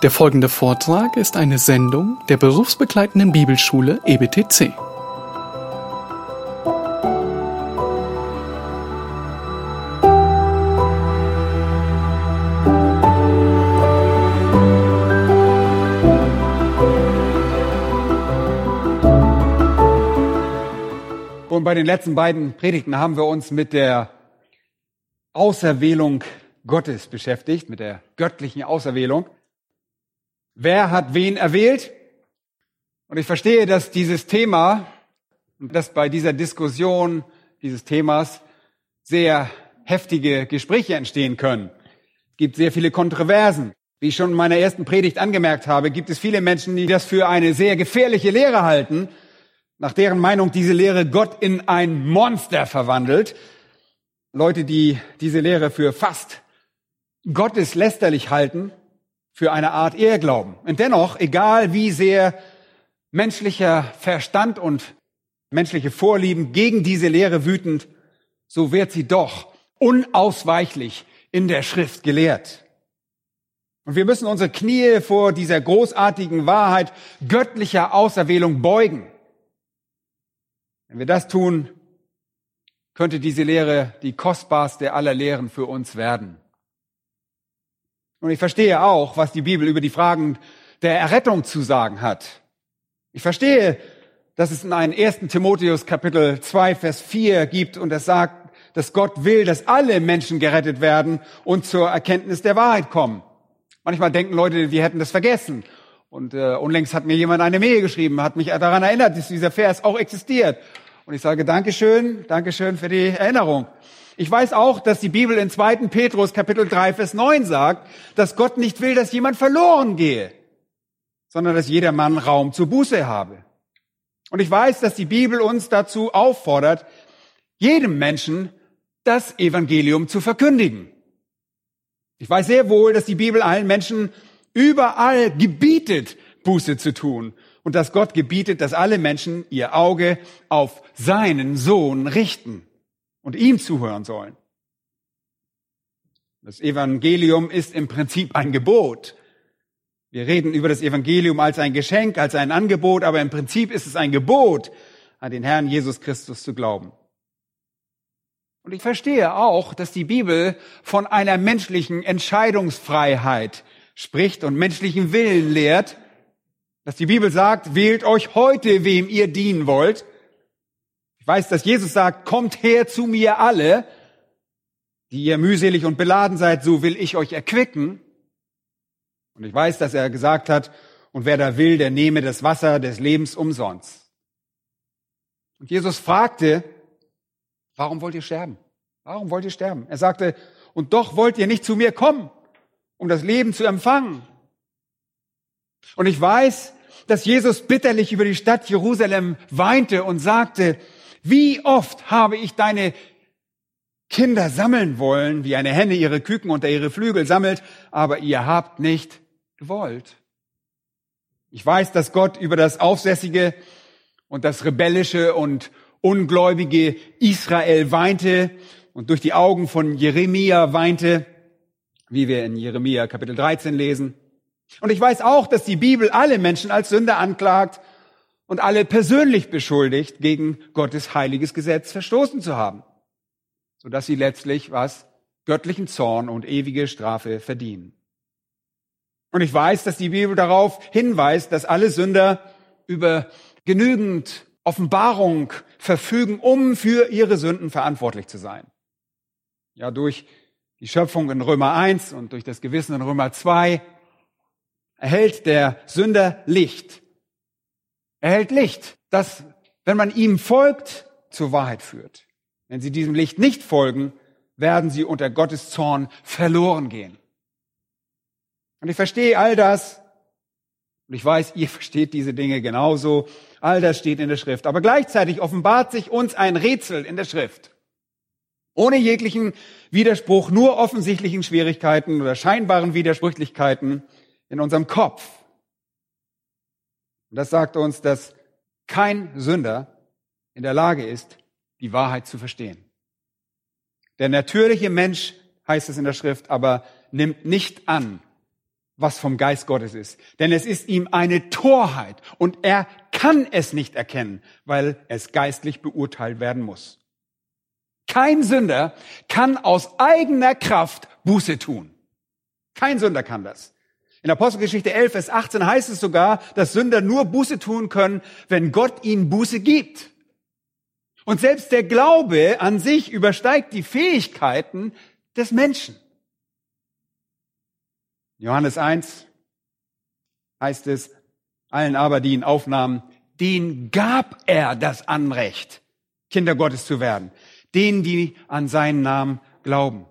Der folgende Vortrag ist eine Sendung der berufsbegleitenden Bibelschule EBTC. Und bei den letzten beiden Predigten haben wir uns mit der Auserwählung Gottes beschäftigt, mit der göttlichen Auserwählung. Wer hat wen erwählt? Und ich verstehe, dass dieses Thema und dass bei dieser Diskussion dieses Themas sehr heftige Gespräche entstehen können. Es gibt sehr viele Kontroversen. Wie ich schon in meiner ersten Predigt angemerkt habe, gibt es viele Menschen, die das für eine sehr gefährliche Lehre halten, nach deren Meinung diese Lehre Gott in ein Monster verwandelt. Leute, die diese Lehre für fast gotteslästerlich halten, für eine Art Ehrglauben. Und dennoch, egal wie sehr menschlicher Verstand und menschliche Vorlieben gegen diese Lehre wütend, so wird sie doch unausweichlich in der Schrift gelehrt. Und wir müssen unsere Knie vor dieser großartigen Wahrheit göttlicher Auserwählung beugen. Wenn wir das tun, könnte diese Lehre die kostbarste aller Lehren für uns werden. Und ich verstehe auch, was die Bibel über die Fragen der Errettung zu sagen hat. Ich verstehe, dass es in einem 1. Timotheus Kapitel 2, Vers 4 gibt und es sagt, dass Gott will, dass alle Menschen gerettet werden und zur Erkenntnis der Wahrheit kommen. Manchmal denken Leute, die hätten das vergessen. Und äh, unlängst hat mir jemand eine Mail geschrieben, hat mich daran erinnert, dass dieser Vers auch existiert. Und ich sage Dankeschön, Dankeschön für die Erinnerung. Ich weiß auch, dass die Bibel in 2. Petrus Kapitel 3, Vers 9 sagt, dass Gott nicht will, dass jemand verloren gehe, sondern dass jeder Mann Raum zur Buße habe. Und ich weiß, dass die Bibel uns dazu auffordert, jedem Menschen das Evangelium zu verkündigen. Ich weiß sehr wohl, dass die Bibel allen Menschen überall gebietet, Buße zu tun und dass Gott gebietet, dass alle Menschen ihr Auge auf seinen Sohn richten und ihm zuhören sollen. Das Evangelium ist im Prinzip ein Gebot. Wir reden über das Evangelium als ein Geschenk, als ein Angebot, aber im Prinzip ist es ein Gebot, an den Herrn Jesus Christus zu glauben. Und ich verstehe auch, dass die Bibel von einer menschlichen Entscheidungsfreiheit spricht und menschlichen Willen lehrt, dass die Bibel sagt, wählt euch heute, wem ihr dienen wollt. Ich weiß, dass Jesus sagt, kommt her zu mir alle, die ihr mühselig und beladen seid, so will ich euch erquicken. Und ich weiß, dass er gesagt hat, und wer da will, der nehme das Wasser des Lebens umsonst. Und Jesus fragte, warum wollt ihr sterben? Warum wollt ihr sterben? Er sagte, und doch wollt ihr nicht zu mir kommen, um das Leben zu empfangen. Und ich weiß, dass Jesus bitterlich über die Stadt Jerusalem weinte und sagte, wie oft habe ich deine Kinder sammeln wollen, wie eine Henne ihre Küken unter ihre Flügel sammelt, aber ihr habt nicht gewollt. Ich weiß, dass Gott über das aufsässige und das rebellische und ungläubige Israel weinte und durch die Augen von Jeremia weinte, wie wir in Jeremia Kapitel 13 lesen. Und ich weiß auch, dass die Bibel alle Menschen als Sünder anklagt und alle persönlich beschuldigt, gegen Gottes heiliges Gesetz verstoßen zu haben, sodass sie letztlich was göttlichen Zorn und ewige Strafe verdienen. Und ich weiß, dass die Bibel darauf hinweist, dass alle Sünder über genügend Offenbarung verfügen, um für ihre Sünden verantwortlich zu sein. Ja, durch die Schöpfung in Römer 1 und durch das Gewissen in Römer 2 erhält der Sünder Licht. Er erhält Licht, das, wenn man ihm folgt, zur Wahrheit führt. Wenn sie diesem Licht nicht folgen, werden sie unter Gottes Zorn verloren gehen. Und ich verstehe all das. Und ich weiß, ihr versteht diese Dinge genauso. All das steht in der Schrift. Aber gleichzeitig offenbart sich uns ein Rätsel in der Schrift. Ohne jeglichen Widerspruch, nur offensichtlichen Schwierigkeiten oder scheinbaren Widersprüchlichkeiten in unserem Kopf. Und das sagt uns, dass kein Sünder in der Lage ist, die Wahrheit zu verstehen. Der natürliche Mensch, heißt es in der Schrift, aber nimmt nicht an, was vom Geist Gottes ist. Denn es ist ihm eine Torheit und er kann es nicht erkennen, weil es geistlich beurteilt werden muss. Kein Sünder kann aus eigener Kraft Buße tun. Kein Sünder kann das. In Apostelgeschichte 11, Vers 18 heißt es sogar, dass Sünder nur Buße tun können, wenn Gott ihnen Buße gibt. Und selbst der Glaube an sich übersteigt die Fähigkeiten des Menschen. Johannes 1 heißt es, allen aber, die ihn aufnahmen, den gab er das Anrecht, Kinder Gottes zu werden. Denen, die an seinen Namen glauben.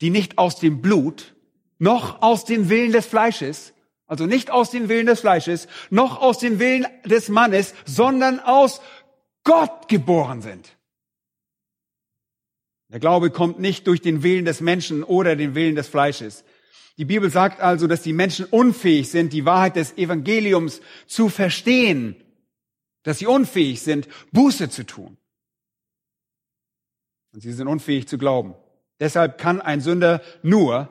Die nicht aus dem Blut, noch aus dem Willen des Fleisches, also nicht aus dem Willen des Fleisches, noch aus dem Willen des Mannes, sondern aus Gott geboren sind. Der Glaube kommt nicht durch den Willen des Menschen oder den Willen des Fleisches. Die Bibel sagt also, dass die Menschen unfähig sind, die Wahrheit des Evangeliums zu verstehen, dass sie unfähig sind, Buße zu tun. Und sie sind unfähig zu glauben. Deshalb kann ein Sünder nur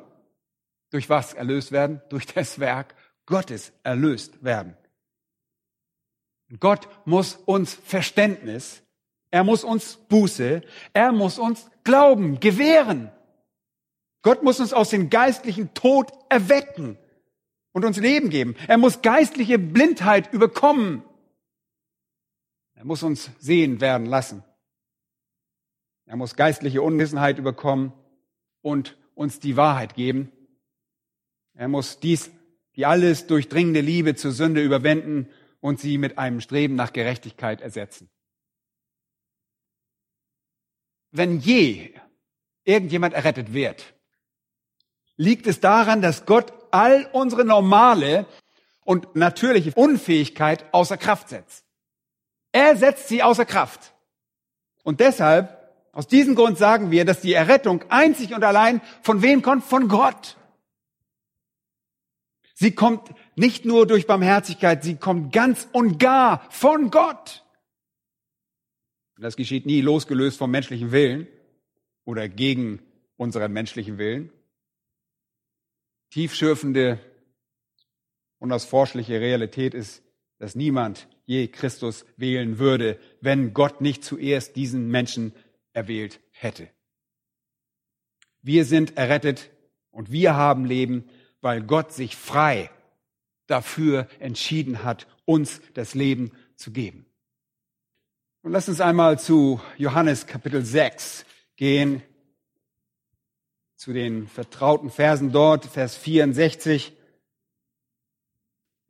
durch was erlöst werden? Durch das Werk Gottes erlöst werden. Gott muss uns Verständnis, er muss uns Buße, er muss uns Glauben gewähren. Gott muss uns aus dem geistlichen Tod erwecken und uns Leben geben. Er muss geistliche Blindheit überkommen. Er muss uns sehen werden lassen. Er muss geistliche Unwissenheit überkommen und uns die Wahrheit geben. Er muss dies, die alles durchdringende Liebe zur Sünde überwinden und sie mit einem Streben nach Gerechtigkeit ersetzen. Wenn je irgendjemand errettet wird, liegt es daran, dass Gott all unsere normale und natürliche Unfähigkeit außer Kraft setzt. Er setzt sie außer Kraft. Und deshalb, aus diesem Grund sagen wir, dass die Errettung einzig und allein von wem kommt? Von Gott. Sie kommt nicht nur durch Barmherzigkeit, sie kommt ganz und gar von Gott. Und das geschieht nie losgelöst vom menschlichen Willen oder gegen unseren menschlichen Willen, tiefschürfende, unausforschliche Realität ist, dass niemand je Christus wählen würde, wenn Gott nicht zuerst diesen Menschen erwählt hätte. Wir sind errettet und wir haben Leben, weil Gott sich frei dafür entschieden hat, uns das Leben zu geben. Und lass uns einmal zu Johannes Kapitel 6 gehen zu den vertrauten Versen dort, Vers 64.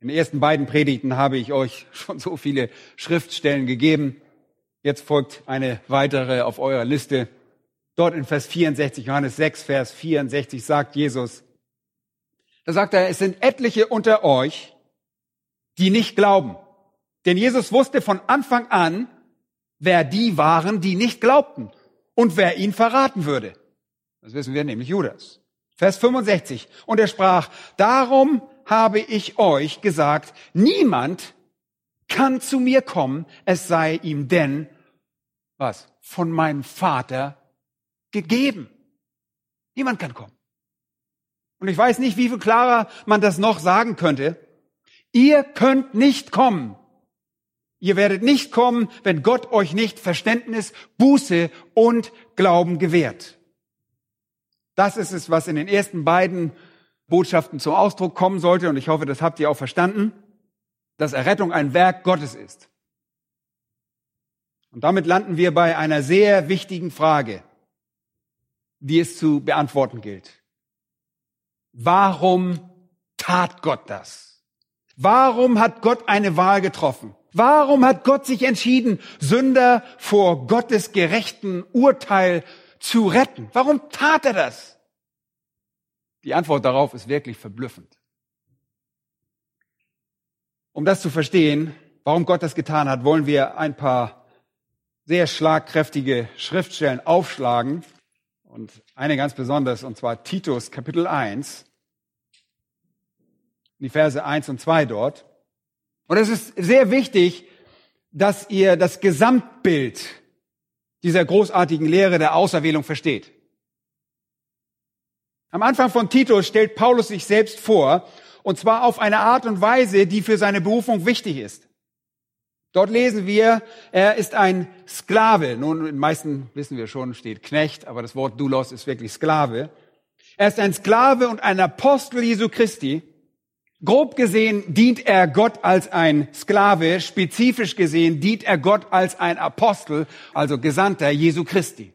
In den ersten beiden Predigten habe ich euch schon so viele Schriftstellen gegeben. Jetzt folgt eine weitere auf eurer Liste. Dort in Vers 64, Johannes 6, Vers 64 sagt Jesus, da sagt er, es sind etliche unter euch, die nicht glauben. Denn Jesus wusste von Anfang an, wer die waren, die nicht glaubten und wer ihn verraten würde. Das wissen wir nämlich Judas. Vers 65. Und er sprach, darum habe ich euch gesagt, niemand kann zu mir kommen, es sei ihm denn, was, von meinem Vater gegeben. Niemand kann kommen. Und ich weiß nicht, wie viel klarer man das noch sagen könnte. Ihr könnt nicht kommen. Ihr werdet nicht kommen, wenn Gott euch nicht Verständnis, Buße und Glauben gewährt. Das ist es, was in den ersten beiden Botschaften zum Ausdruck kommen sollte. Und ich hoffe, das habt ihr auch verstanden, dass Errettung ein Werk Gottes ist. Und damit landen wir bei einer sehr wichtigen Frage, die es zu beantworten gilt. Warum tat Gott das? Warum hat Gott eine Wahl getroffen? Warum hat Gott sich entschieden, Sünder vor Gottes gerechten Urteil zu retten. Warum tat er das? Die Antwort darauf ist wirklich verblüffend. Um das zu verstehen, warum Gott das getan hat, wollen wir ein paar sehr schlagkräftige Schriftstellen aufschlagen. Und eine ganz besonders, und zwar Titus Kapitel 1, die Verse 1 und 2 dort. Und es ist sehr wichtig, dass ihr das Gesamtbild dieser großartigen Lehre der Auserwählung versteht. Am Anfang von Titus stellt Paulus sich selbst vor, und zwar auf eine Art und Weise, die für seine Berufung wichtig ist. Dort lesen wir, er ist ein Sklave. Nun, in meisten wissen wir schon, steht Knecht, aber das Wort Doulos ist wirklich Sklave. Er ist ein Sklave und ein Apostel Jesu Christi. Grob gesehen dient er Gott als ein Sklave, spezifisch gesehen dient er Gott als ein Apostel, also Gesandter Jesu Christi.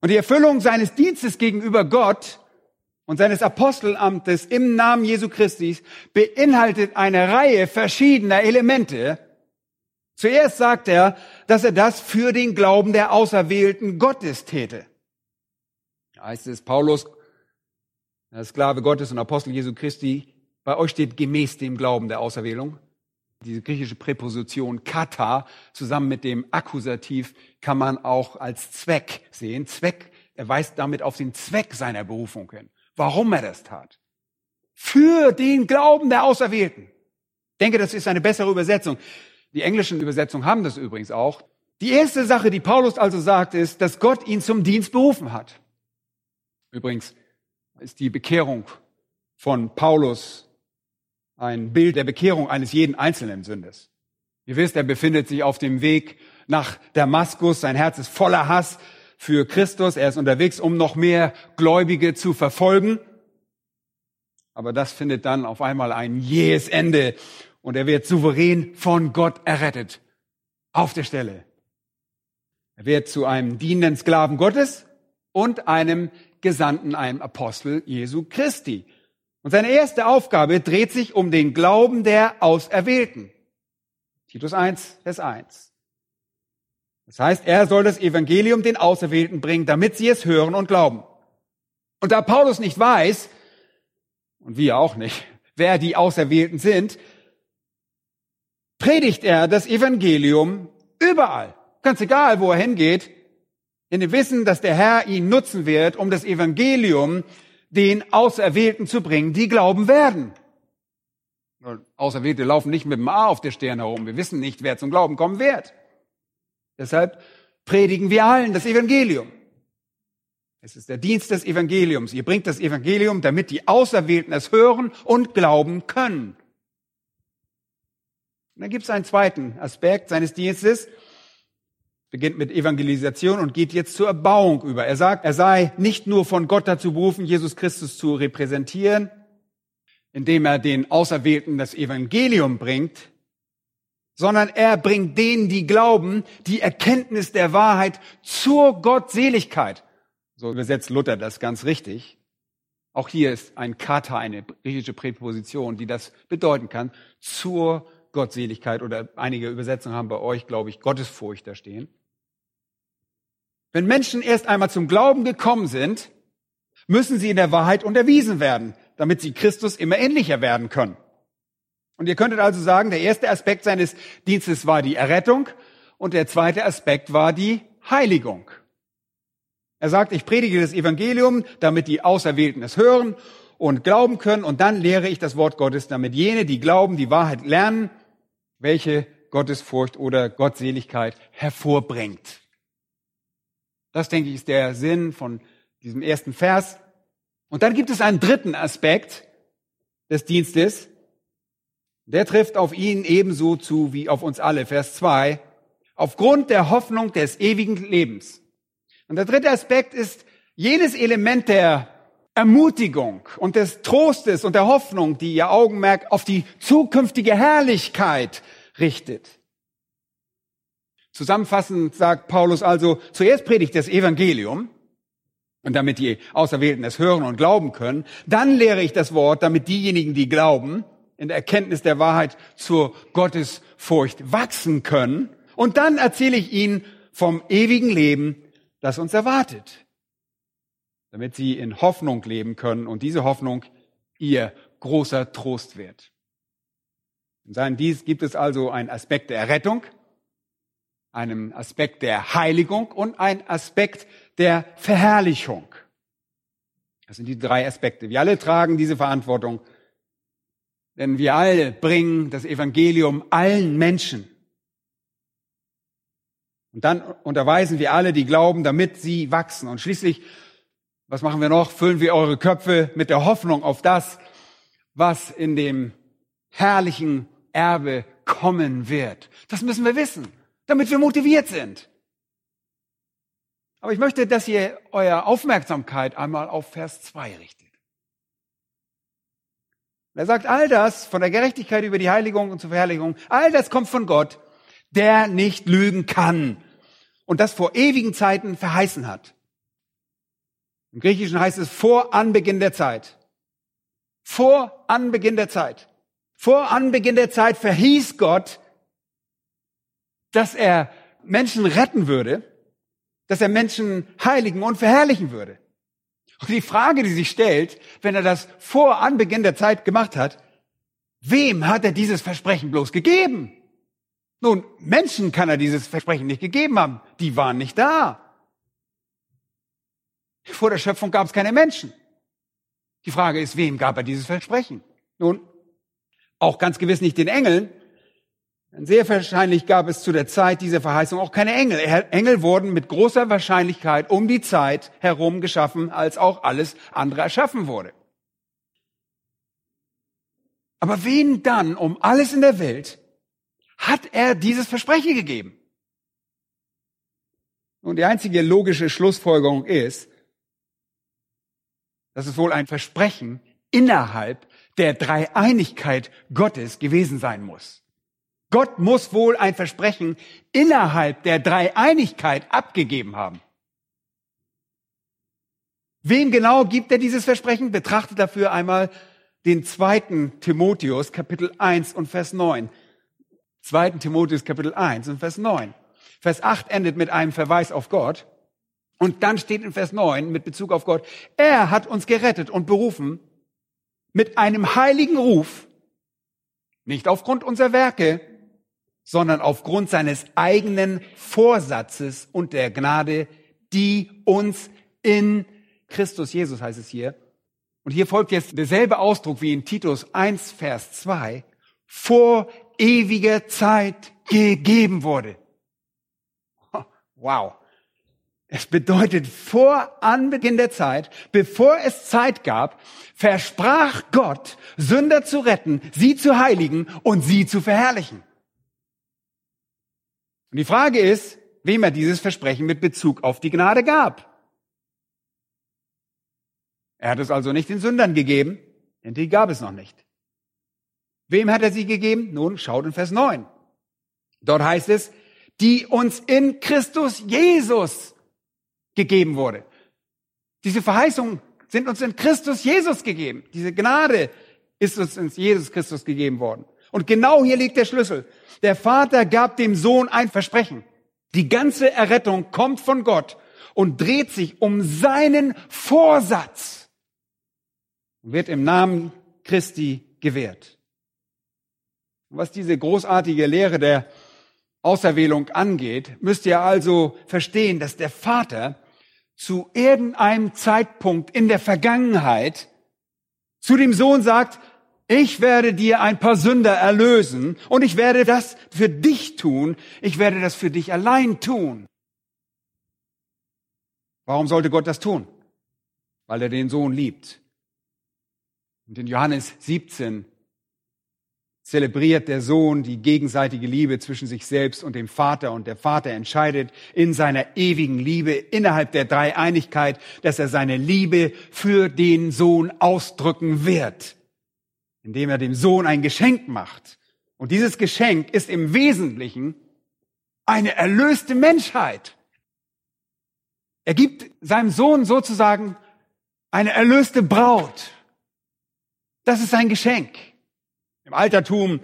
Und die Erfüllung seines Dienstes gegenüber Gott und seines Apostelamtes im Namen Jesu Christi beinhaltet eine Reihe verschiedener Elemente. Zuerst sagt er, dass er das für den Glauben der Auserwählten Gottes täte. Da heißt es, Paulus, der Sklave Gottes und Apostel Jesu Christi, bei euch steht gemäß dem Glauben der Auserwählung. Diese griechische Präposition kata zusammen mit dem Akkusativ kann man auch als Zweck sehen. Zweck, er weist damit auf den Zweck seiner Berufung hin warum er das tat. Für den Glauben der Auserwählten. Ich denke, das ist eine bessere Übersetzung. Die englischen Übersetzungen haben das übrigens auch. Die erste Sache, die Paulus also sagt, ist, dass Gott ihn zum Dienst berufen hat. Übrigens ist die Bekehrung von Paulus ein Bild der Bekehrung eines jeden einzelnen Sünders. Ihr wisst, er befindet sich auf dem Weg nach Damaskus. Sein Herz ist voller Hass für Christus. Er ist unterwegs, um noch mehr Gläubige zu verfolgen. Aber das findet dann auf einmal ein jähes Ende und er wird souverän von Gott errettet. Auf der Stelle. Er wird zu einem dienenden Sklaven Gottes und einem Gesandten, einem Apostel Jesu Christi. Und seine erste Aufgabe dreht sich um den Glauben der Auserwählten. Titus 1, Vers 1. Das heißt, er soll das Evangelium den Auserwählten bringen, damit sie es hören und glauben. Und da Paulus nicht weiß, und wir auch nicht, wer die Auserwählten sind, predigt er das Evangelium überall. Ganz egal, wo er hingeht, in dem Wissen, dass der Herr ihn nutzen wird, um das Evangelium den Auserwählten zu bringen, die glauben werden. Auserwählte laufen nicht mit dem A auf der Stirn herum. Wir wissen nicht, wer zum Glauben kommen wird. Deshalb predigen wir allen das Evangelium. Es ist der Dienst des Evangeliums. Ihr bringt das Evangelium, damit die Auserwählten es hören und glauben können. Und dann gibt es einen zweiten Aspekt seines Dienstes, beginnt mit Evangelisation und geht jetzt zur Erbauung über. Er sagt, er sei nicht nur von Gott dazu berufen, Jesus Christus zu repräsentieren, indem er den Auserwählten das Evangelium bringt, sondern er bringt denen, die glauben, die Erkenntnis der Wahrheit zur Gottseligkeit. So übersetzt Luther das ganz richtig. Auch hier ist ein Kata, eine griechische Präposition, die das bedeuten kann, zur Gottseligkeit oder einige Übersetzungen haben bei euch, glaube ich, Gottesfurcht da stehen. Wenn Menschen erst einmal zum Glauben gekommen sind, müssen sie in der Wahrheit unterwiesen werden, damit sie Christus immer ähnlicher werden können. Und ihr könntet also sagen, der erste Aspekt seines Dienstes war die Errettung und der zweite Aspekt war die Heiligung. Er sagt, ich predige das Evangelium, damit die Auserwählten es hören und glauben können und dann lehre ich das Wort Gottes, damit jene, die glauben, die Wahrheit lernen, welche Gottesfurcht oder Gottseligkeit hervorbringt. Das, denke ich, ist der Sinn von diesem ersten Vers. Und dann gibt es einen dritten Aspekt des Dienstes, der trifft auf ihn ebenso zu wie auf uns alle. Vers 2. Aufgrund der Hoffnung des ewigen Lebens. Und der dritte Aspekt ist jenes Element der Ermutigung und des Trostes und der Hoffnung, die ihr Augenmerk auf die zukünftige Herrlichkeit richtet. Zusammenfassend sagt Paulus also, zuerst predigt das Evangelium, und damit die Auserwählten es hören und glauben können, dann lehre ich das Wort, damit diejenigen, die glauben, in der Erkenntnis der Wahrheit zur Gottesfurcht wachsen können. Und dann erzähle ich ihnen vom ewigen Leben, das uns erwartet, damit sie in Hoffnung leben können und diese Hoffnung ihr großer Trost wird. In seinem Dies gibt es also einen Aspekt der Errettung, einen Aspekt der Heiligung und einen Aspekt der Verherrlichung. Das sind die drei Aspekte. Wir alle tragen diese Verantwortung denn wir alle bringen das Evangelium allen Menschen. Und dann unterweisen wir alle, die glauben, damit sie wachsen. Und schließlich Was machen wir noch? Füllen wir eure Köpfe mit der Hoffnung auf das, was in dem herrlichen Erbe kommen wird. Das müssen wir wissen, damit wir motiviert sind. Aber ich möchte, dass ihr eure Aufmerksamkeit einmal auf Vers 2 richtet. Er sagt, all das von der Gerechtigkeit über die Heiligung und zur Verherrlichung, all das kommt von Gott, der nicht lügen kann und das vor ewigen Zeiten verheißen hat. Im Griechischen heißt es vor Anbeginn der Zeit. Vor Anbeginn der Zeit. Vor Anbeginn der Zeit verhieß Gott, dass er Menschen retten würde, dass er Menschen heiligen und verherrlichen würde. Und die Frage, die sich stellt, wenn er das vor Anbeginn der Zeit gemacht hat, wem hat er dieses Versprechen bloß gegeben? Nun, Menschen kann er dieses Versprechen nicht gegeben haben. Die waren nicht da. Vor der Schöpfung gab es keine Menschen. Die Frage ist, wem gab er dieses Versprechen? Nun, auch ganz gewiss nicht den Engeln. Sehr wahrscheinlich gab es zu der Zeit dieser Verheißung auch keine Engel. Engel wurden mit großer Wahrscheinlichkeit um die Zeit herum geschaffen, als auch alles andere erschaffen wurde. Aber wen dann um alles in der Welt hat er dieses Versprechen gegeben? Und die einzige logische Schlussfolgerung ist, dass es wohl ein Versprechen innerhalb der Dreieinigkeit Gottes gewesen sein muss. Gott muss wohl ein Versprechen innerhalb der Dreieinigkeit abgegeben haben. Wem genau gibt er dieses Versprechen? Betrachtet dafür einmal den zweiten Timotheus, Kapitel 1 und Vers 9. Zweiten Timotheus, Kapitel 1 und Vers 9. Vers 8 endet mit einem Verweis auf Gott. Und dann steht in Vers 9 mit Bezug auf Gott, er hat uns gerettet und berufen mit einem heiligen Ruf, nicht aufgrund unserer Werke, sondern aufgrund seines eigenen Vorsatzes und der Gnade, die uns in Christus Jesus heißt es hier. Und hier folgt jetzt derselbe Ausdruck wie in Titus 1, Vers 2, vor ewiger Zeit gegeben wurde. Wow. Es bedeutet, vor Anbeginn der Zeit, bevor es Zeit gab, versprach Gott, Sünder zu retten, sie zu heiligen und sie zu verherrlichen. Und die Frage ist, wem er dieses Versprechen mit Bezug auf die Gnade gab. Er hat es also nicht den Sündern gegeben, denn die gab es noch nicht. Wem hat er sie gegeben? Nun, schaut in Vers 9. Dort heißt es, die uns in Christus Jesus gegeben wurde. Diese Verheißungen sind uns in Christus Jesus gegeben. Diese Gnade ist uns in Jesus Christus gegeben worden. Und genau hier liegt der Schlüssel. Der Vater gab dem Sohn ein Versprechen. Die ganze Errettung kommt von Gott und dreht sich um seinen Vorsatz und wird im Namen Christi gewährt. Was diese großartige Lehre der Auserwählung angeht, müsst ihr also verstehen, dass der Vater zu irgendeinem Zeitpunkt in der Vergangenheit zu dem Sohn sagt, ich werde dir ein paar Sünder erlösen und ich werde das für dich tun, ich werde das für dich allein tun. Warum sollte Gott das tun? Weil er den Sohn liebt. Und in Johannes 17 zelebriert der Sohn die gegenseitige Liebe zwischen sich selbst und dem Vater und der Vater entscheidet in seiner ewigen Liebe innerhalb der Dreieinigkeit, dass er seine Liebe für den Sohn ausdrücken wird, indem er dem Sohn ein Geschenk macht. Und dieses Geschenk ist im Wesentlichen eine erlöste Menschheit. Er gibt seinem Sohn sozusagen eine erlöste Braut. Das ist sein Geschenk. Im Altertum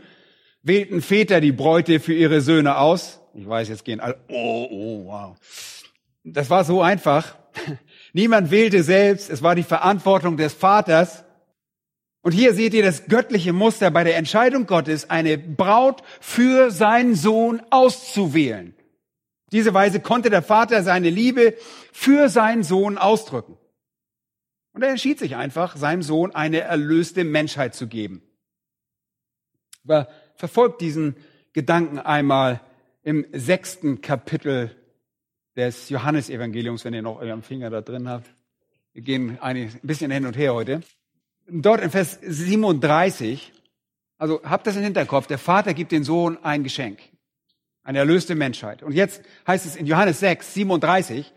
wählten Väter die Bräute für ihre Söhne aus. Ich weiß, jetzt gehen alle, oh, oh, wow. Das war so einfach. Niemand wählte selbst, es war die Verantwortung des Vaters. Und hier seht ihr das göttliche Muster bei der Entscheidung Gottes, eine Braut für seinen Sohn auszuwählen. Diese Weise konnte der Vater seine Liebe für seinen Sohn ausdrücken. Und er entschied sich einfach, seinem Sohn eine erlöste Menschheit zu geben. Aber verfolgt diesen Gedanken einmal im sechsten Kapitel des Johannesevangeliums, wenn ihr noch euren Finger da drin habt. Wir gehen ein bisschen hin und her heute. Dort in Vers 37, also habt das im Hinterkopf, der Vater gibt den Sohn ein Geschenk, eine erlöste Menschheit. Und jetzt heißt es in Johannes 6, 37,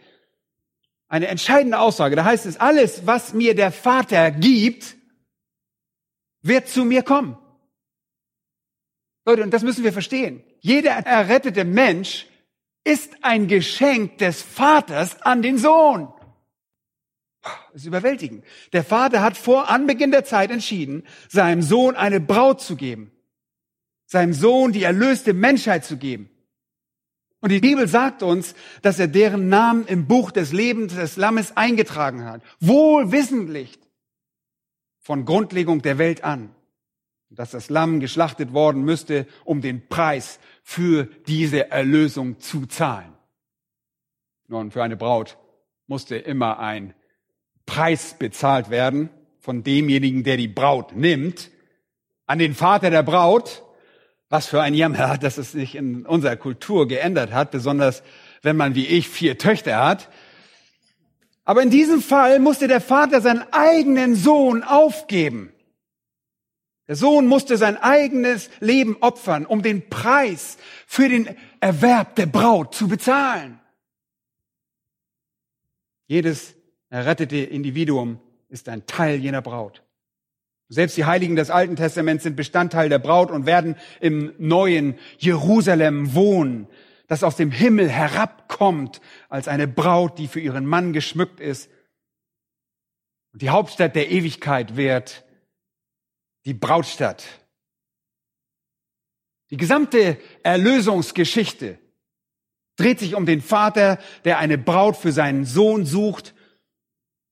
eine entscheidende Aussage. Da heißt es, alles, was mir der Vater gibt, wird zu mir kommen. Leute, und das müssen wir verstehen. Jeder errettete Mensch ist ein Geschenk des Vaters an den Sohn. Ist überwältigend. Der Vater hat vor Anbeginn der Zeit entschieden, seinem Sohn eine Braut zu geben. Seinem Sohn die erlöste Menschheit zu geben. Und die Bibel sagt uns, dass er deren Namen im Buch des Lebens des Lammes eingetragen hat. Wohlwissentlich von Grundlegung der Welt an. Dass das Lamm geschlachtet worden müsste, um den Preis für diese Erlösung zu zahlen. Nun, für eine Braut musste immer ein Preis bezahlt werden von demjenigen, der die Braut nimmt, an den Vater der Braut. Was für ein Jammer, dass es sich in unserer Kultur geändert hat, besonders wenn man wie ich vier Töchter hat. Aber in diesem Fall musste der Vater seinen eigenen Sohn aufgeben. Der Sohn musste sein eigenes Leben opfern, um den Preis für den Erwerb der Braut zu bezahlen. Jedes errettete Individuum ist ein Teil jener Braut. Selbst die Heiligen des Alten Testaments sind Bestandteil der Braut und werden im neuen Jerusalem wohnen, das aus dem Himmel herabkommt als eine Braut, die für ihren Mann geschmückt ist. Und die Hauptstadt der Ewigkeit wird die Brautstadt. Die gesamte Erlösungsgeschichte dreht sich um den Vater, der eine Braut für seinen Sohn sucht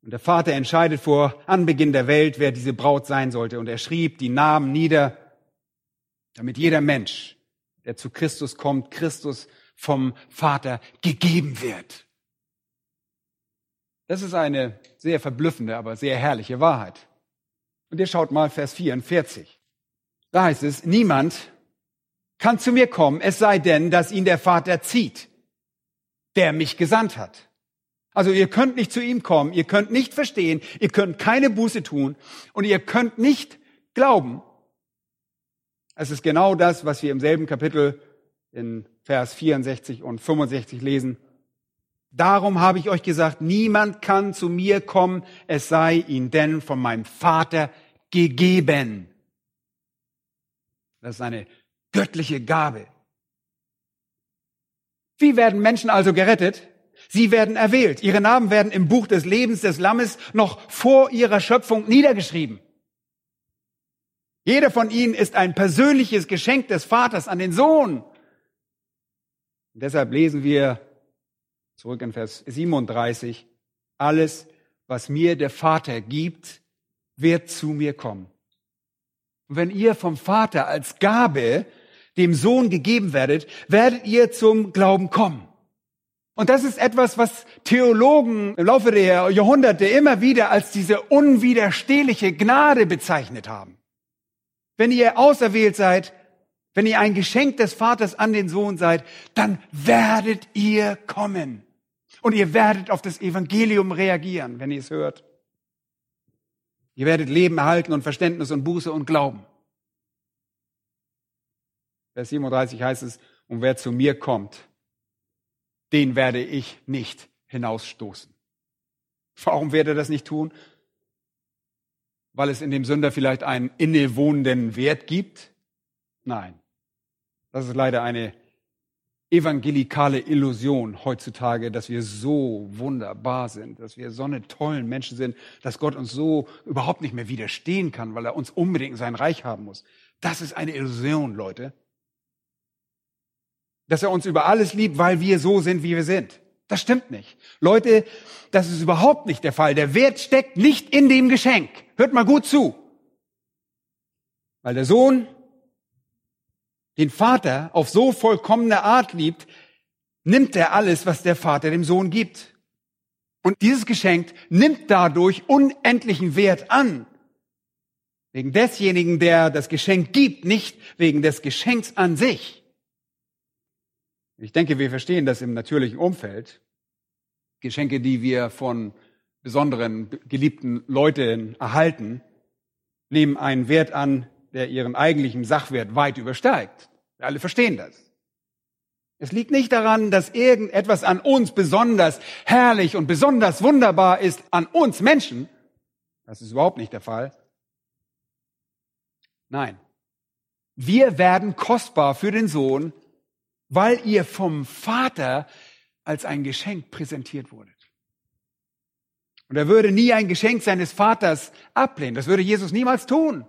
und der Vater entscheidet vor Anbeginn der Welt, wer diese Braut sein sollte. Und er schrieb die Namen nieder, damit jeder Mensch, der zu Christus kommt, Christus vom Vater gegeben wird. Das ist eine sehr verblüffende, aber sehr herrliche Wahrheit. Und ihr schaut mal Vers 44. Da heißt es, niemand kann zu mir kommen, es sei denn, dass ihn der Vater zieht, der mich gesandt hat. Also ihr könnt nicht zu ihm kommen, ihr könnt nicht verstehen, ihr könnt keine Buße tun und ihr könnt nicht glauben. Es ist genau das, was wir im selben Kapitel in Vers 64 und 65 lesen. Darum habe ich euch gesagt, niemand kann zu mir kommen, es sei ihn denn von meinem Vater gegeben. Das ist eine göttliche Gabe. Wie werden Menschen also gerettet? Sie werden erwählt. Ihre Namen werden im Buch des Lebens des Lammes noch vor ihrer Schöpfung niedergeschrieben. Jeder von ihnen ist ein persönliches Geschenk des Vaters an den Sohn. Und deshalb lesen wir zurück in Vers 37, alles, was mir der Vater gibt, wird zu mir kommen. Und wenn ihr vom Vater als Gabe dem Sohn gegeben werdet, werdet ihr zum Glauben kommen. Und das ist etwas, was Theologen im Laufe der Jahrhunderte immer wieder als diese unwiderstehliche Gnade bezeichnet haben. Wenn ihr auserwählt seid, wenn ihr ein Geschenk des Vaters an den Sohn seid, dann werdet ihr kommen. Und ihr werdet auf das Evangelium reagieren, wenn ihr es hört. Ihr werdet Leben erhalten und Verständnis und Buße und Glauben. Vers 37 heißt es, und wer zu mir kommt, den werde ich nicht hinausstoßen. Warum wird er das nicht tun? Weil es in dem Sünder vielleicht einen innewohnenden Wert gibt? Nein. Das ist leider eine evangelikale Illusion heutzutage, dass wir so wunderbar sind, dass wir so eine tollen Menschen sind, dass Gott uns so überhaupt nicht mehr widerstehen kann, weil er uns unbedingt sein Reich haben muss. Das ist eine Illusion, Leute dass er uns über alles liebt, weil wir so sind, wie wir sind. Das stimmt nicht. Leute, das ist überhaupt nicht der Fall. Der Wert steckt nicht in dem Geschenk. Hört mal gut zu. Weil der Sohn den Vater auf so vollkommene Art liebt, nimmt er alles, was der Vater dem Sohn gibt. Und dieses Geschenk nimmt dadurch unendlichen Wert an. Wegen desjenigen, der das Geschenk gibt, nicht wegen des Geschenks an sich. Ich denke, wir verstehen das im natürlichen Umfeld. Geschenke, die wir von besonderen, geliebten Leute erhalten, nehmen einen Wert an, der ihren eigentlichen Sachwert weit übersteigt. Wir alle verstehen das. Es liegt nicht daran, dass irgendetwas an uns besonders herrlich und besonders wunderbar ist, an uns Menschen. Das ist überhaupt nicht der Fall. Nein. Wir werden kostbar für den Sohn, weil ihr vom Vater als ein Geschenk präsentiert wurdet. Und er würde nie ein Geschenk seines Vaters ablehnen. Das würde Jesus niemals tun.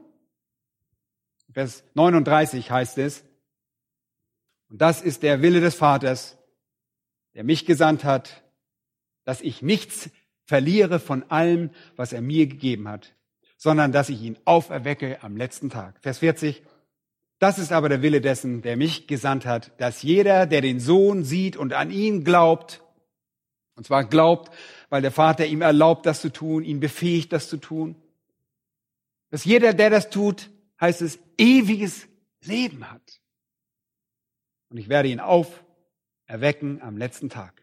Vers 39 heißt es, und das ist der Wille des Vaters, der mich gesandt hat, dass ich nichts verliere von allem, was er mir gegeben hat, sondern dass ich ihn auferwecke am letzten Tag. Vers 40. Das ist aber der Wille dessen, der mich gesandt hat, dass jeder, der den Sohn sieht und an ihn glaubt, und zwar glaubt, weil der Vater ihm erlaubt, das zu tun, ihn befähigt, das zu tun, dass jeder, der das tut, heißt es, ewiges Leben hat. Und ich werde ihn auferwecken am letzten Tag.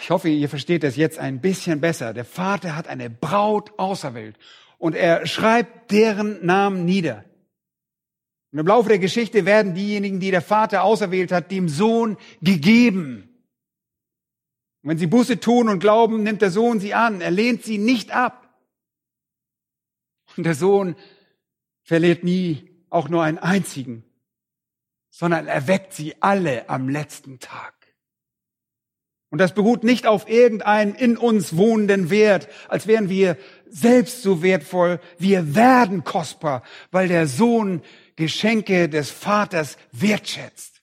Ich hoffe, ihr versteht das jetzt ein bisschen besser. Der Vater hat eine Braut auserwählt und er schreibt deren Namen nieder. Und im Laufe der Geschichte werden diejenigen, die der Vater auserwählt hat, dem Sohn gegeben. Und wenn sie Buße tun und glauben, nimmt der Sohn sie an. Er lehnt sie nicht ab. Und der Sohn verliert nie auch nur einen einzigen, sondern erweckt sie alle am letzten Tag. Und das beruht nicht auf irgendeinem in uns wohnenden Wert, als wären wir selbst so wertvoll. Wir werden kostbar, weil der Sohn Geschenke des Vaters wertschätzt.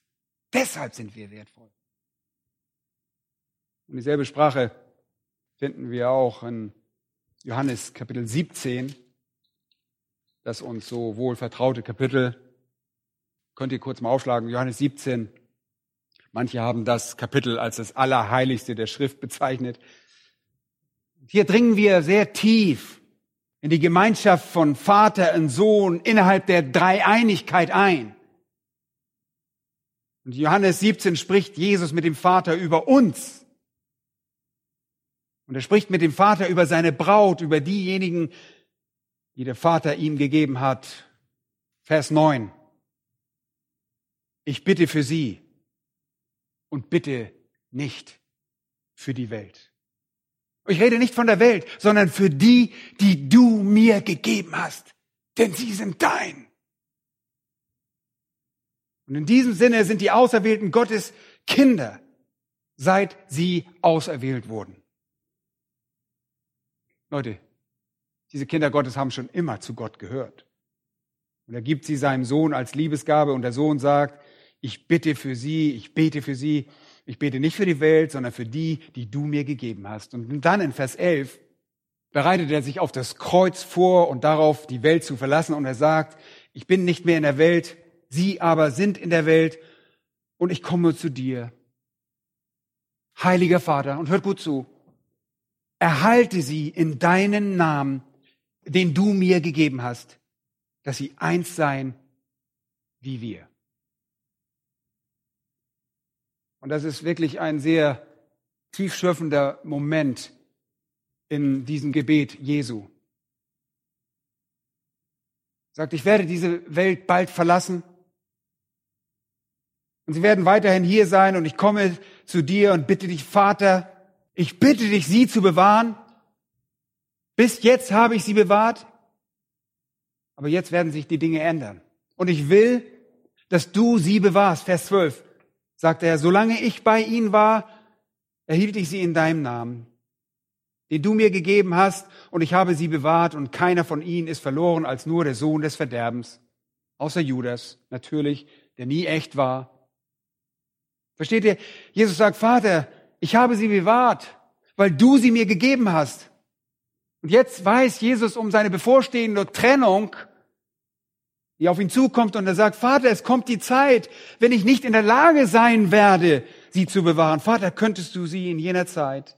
Deshalb sind wir wertvoll. Und dieselbe Sprache finden wir auch in Johannes Kapitel 17, das uns so wohl vertraute Kapitel. Könnt ihr kurz mal aufschlagen, Johannes 17, Manche haben das Kapitel als das Allerheiligste der Schrift bezeichnet. Hier dringen wir sehr tief in die Gemeinschaft von Vater und Sohn innerhalb der Dreieinigkeit ein. Und Johannes 17 spricht Jesus mit dem Vater über uns. Und er spricht mit dem Vater über seine Braut, über diejenigen, die der Vater ihm gegeben hat. Vers 9. Ich bitte für sie, und bitte nicht für die Welt. Ich rede nicht von der Welt, sondern für die, die du mir gegeben hast, denn sie sind dein. Und in diesem Sinne sind die Auserwählten Gottes Kinder, seit sie auserwählt wurden. Leute, diese Kinder Gottes haben schon immer zu Gott gehört. Und er gibt sie seinem Sohn als Liebesgabe und der Sohn sagt, ich bitte für sie, ich bete für sie. Ich bete nicht für die Welt, sondern für die, die du mir gegeben hast. Und dann in Vers 11 bereitet er sich auf das Kreuz vor und darauf, die Welt zu verlassen. Und er sagt, ich bin nicht mehr in der Welt, sie aber sind in der Welt und ich komme zu dir. Heiliger Vater, und hört gut zu, erhalte sie in deinen Namen, den du mir gegeben hast, dass sie eins seien wie wir. Und das ist wirklich ein sehr tiefschürfender Moment in diesem Gebet Jesu. Er sagt, ich werde diese Welt bald verlassen. Und sie werden weiterhin hier sein und ich komme zu dir und bitte dich, Vater, ich bitte dich, sie zu bewahren. Bis jetzt habe ich sie bewahrt. Aber jetzt werden sich die Dinge ändern. Und ich will, dass du sie bewahrst. Vers 12 sagte er, solange ich bei ihnen war, erhielt ich sie in deinem Namen, den du mir gegeben hast, und ich habe sie bewahrt, und keiner von ihnen ist verloren als nur der Sohn des Verderbens, außer Judas, natürlich, der nie echt war. Versteht ihr? Jesus sagt, Vater, ich habe sie bewahrt, weil du sie mir gegeben hast. Und jetzt weiß Jesus um seine bevorstehende Trennung die auf ihn zukommt und er sagt, Vater, es kommt die Zeit, wenn ich nicht in der Lage sein werde, sie zu bewahren. Vater, könntest du sie in jener Zeit,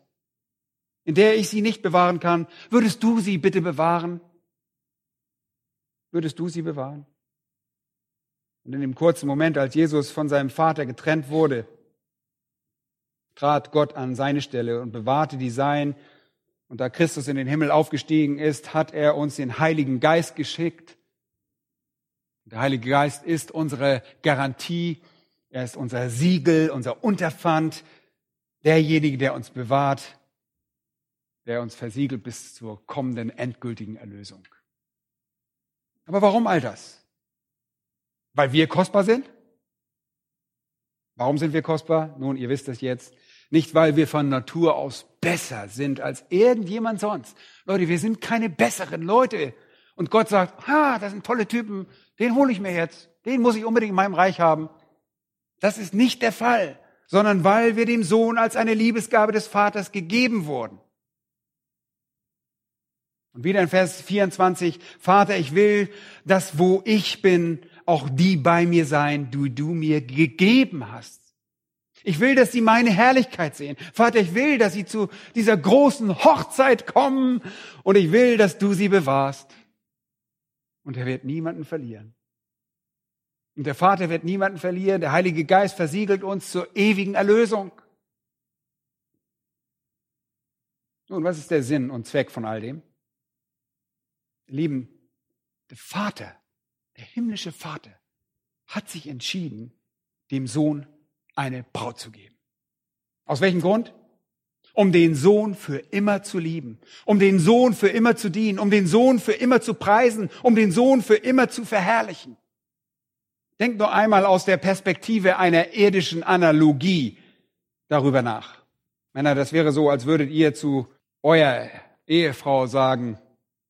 in der ich sie nicht bewahren kann, würdest du sie bitte bewahren? Würdest du sie bewahren? Und in dem kurzen Moment, als Jesus von seinem Vater getrennt wurde, trat Gott an seine Stelle und bewahrte die Sein. Und da Christus in den Himmel aufgestiegen ist, hat er uns den Heiligen Geist geschickt. Der Heilige Geist ist unsere Garantie, er ist unser Siegel, unser Unterpfand, derjenige, der uns bewahrt, der uns versiegelt bis zur kommenden endgültigen Erlösung. Aber warum all das? Weil wir kostbar sind? Warum sind wir kostbar? Nun, ihr wisst es jetzt. Nicht, weil wir von Natur aus besser sind als irgendjemand sonst. Leute, wir sind keine besseren Leute. Und Gott sagt, ha, das sind tolle Typen, den hole ich mir jetzt. Den muss ich unbedingt in meinem Reich haben. Das ist nicht der Fall, sondern weil wir dem Sohn als eine Liebesgabe des Vaters gegeben wurden. Und wieder in Vers 24, Vater, ich will, dass wo ich bin, auch die bei mir sein, die du mir gegeben hast. Ich will, dass sie meine Herrlichkeit sehen. Vater, ich will, dass sie zu dieser großen Hochzeit kommen und ich will, dass du sie bewahrst. Und er wird niemanden verlieren. Und der Vater wird niemanden verlieren. Der Heilige Geist versiegelt uns zur ewigen Erlösung. Nun, was ist der Sinn und Zweck von all dem? Lieben, der Vater der himmlische Vater hat sich entschieden, dem Sohn eine Braut zu geben. Aus welchem Grund? Um den Sohn für immer zu lieben, um den Sohn für immer zu dienen, um den Sohn für immer zu preisen, um den Sohn für immer zu verherrlichen. Denkt nur einmal aus der Perspektive einer irdischen Analogie darüber nach. Männer, das wäre so, als würdet ihr zu eurer Ehefrau sagen,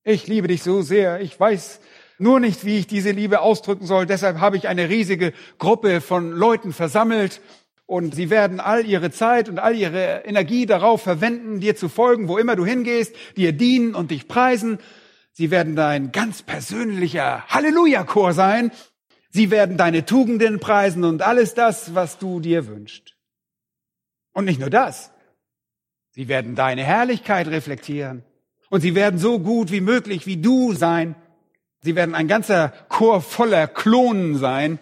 ich liebe dich so sehr, ich weiß, nur nicht, wie ich diese Liebe ausdrücken soll. Deshalb habe ich eine riesige Gruppe von Leuten versammelt und sie werden all ihre Zeit und all ihre Energie darauf verwenden, dir zu folgen, wo immer du hingehst, dir dienen und dich preisen. Sie werden dein ganz persönlicher Halleluja-Chor sein. Sie werden deine Tugenden preisen und alles das, was du dir wünschst. Und nicht nur das. Sie werden deine Herrlichkeit reflektieren. Und sie werden so gut wie möglich wie du sein. Sie werden ein ganzer Chor voller Klonen sein.